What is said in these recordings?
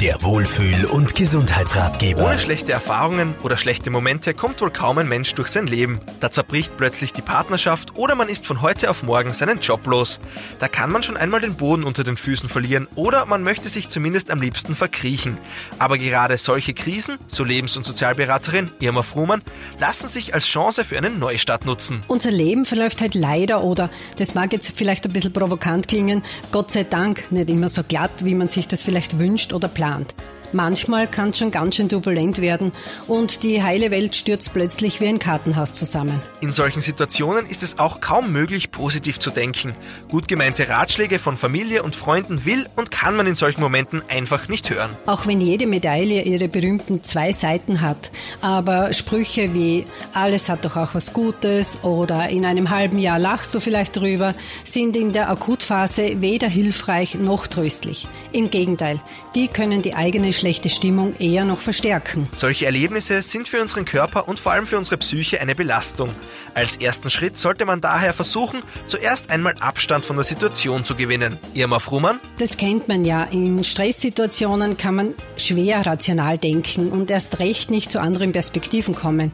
Der Wohlfühl- und Gesundheitsratgeber. Ohne schlechte Erfahrungen oder schlechte Momente kommt wohl kaum ein Mensch durch sein Leben. Da zerbricht plötzlich die Partnerschaft oder man ist von heute auf morgen seinen Job los. Da kann man schon einmal den Boden unter den Füßen verlieren oder man möchte sich zumindest am liebsten verkriechen. Aber gerade solche Krisen, so Lebens- und Sozialberaterin Irma Fruhmann, lassen sich als Chance für einen Neustart nutzen. Unser Leben verläuft halt leider oder, das mag jetzt vielleicht ein bisschen provokant klingen, Gott sei Dank nicht immer so glatt, wie man sich das vielleicht wünscht oder plant sound. Manchmal kann es schon ganz schön turbulent werden und die heile Welt stürzt plötzlich wie ein Kartenhaus zusammen. In solchen Situationen ist es auch kaum möglich, positiv zu denken. Gut gemeinte Ratschläge von Familie und Freunden will und kann man in solchen Momenten einfach nicht hören. Auch wenn jede Medaille ihre berühmten zwei Seiten hat, aber Sprüche wie alles hat doch auch was Gutes oder in einem halben Jahr lachst du vielleicht drüber, sind in der Akutphase weder hilfreich noch tröstlich. Im Gegenteil, die können die eigene schlechte Stimmung eher noch verstärken. Solche Erlebnisse sind für unseren Körper und vor allem für unsere Psyche eine Belastung. Als ersten Schritt sollte man daher versuchen, zuerst einmal Abstand von der Situation zu gewinnen. Irma Frumann? Das kennt man ja. In Stresssituationen kann man schwer rational denken und erst recht nicht zu anderen Perspektiven kommen.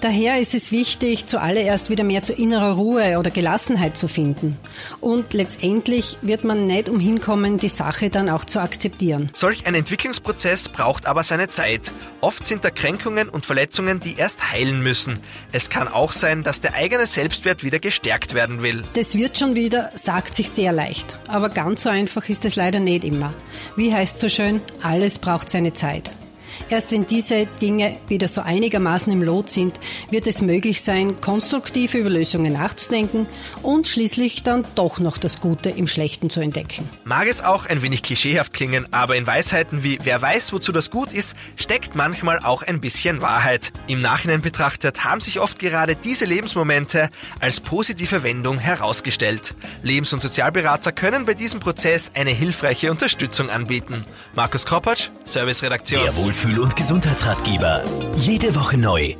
Daher ist es wichtig, zuallererst wieder mehr zu innerer Ruhe oder Gelassenheit zu finden. Und letztendlich wird man nicht umhin kommen, die Sache dann auch zu akzeptieren. Solch ein Entwicklungsprozess Prozess braucht aber seine Zeit. Oft sind da Kränkungen und Verletzungen, die erst heilen müssen. Es kann auch sein, dass der eigene Selbstwert wieder gestärkt werden will. Das wird schon wieder, sagt sich sehr leicht. Aber ganz so einfach ist es leider nicht immer. Wie heißt so schön, alles braucht seine Zeit. Erst wenn diese Dinge wieder so einigermaßen im Lot sind, wird es möglich sein, konstruktive über Lösungen nachzudenken und schließlich dann doch noch das Gute im Schlechten zu entdecken. Mag es auch ein wenig klischeehaft klingen, aber in Weisheiten wie wer weiß, wozu das gut ist, steckt manchmal auch ein bisschen Wahrheit. Im Nachhinein betrachtet haben sich oft gerade diese Lebensmomente als positive Wendung herausgestellt. Lebens- und Sozialberater können bei diesem Prozess eine hilfreiche Unterstützung anbieten. Markus Kropatsch, Serviceredaktion. Wohlfühl- und Gesundheitsratgeber. Jede Woche neu.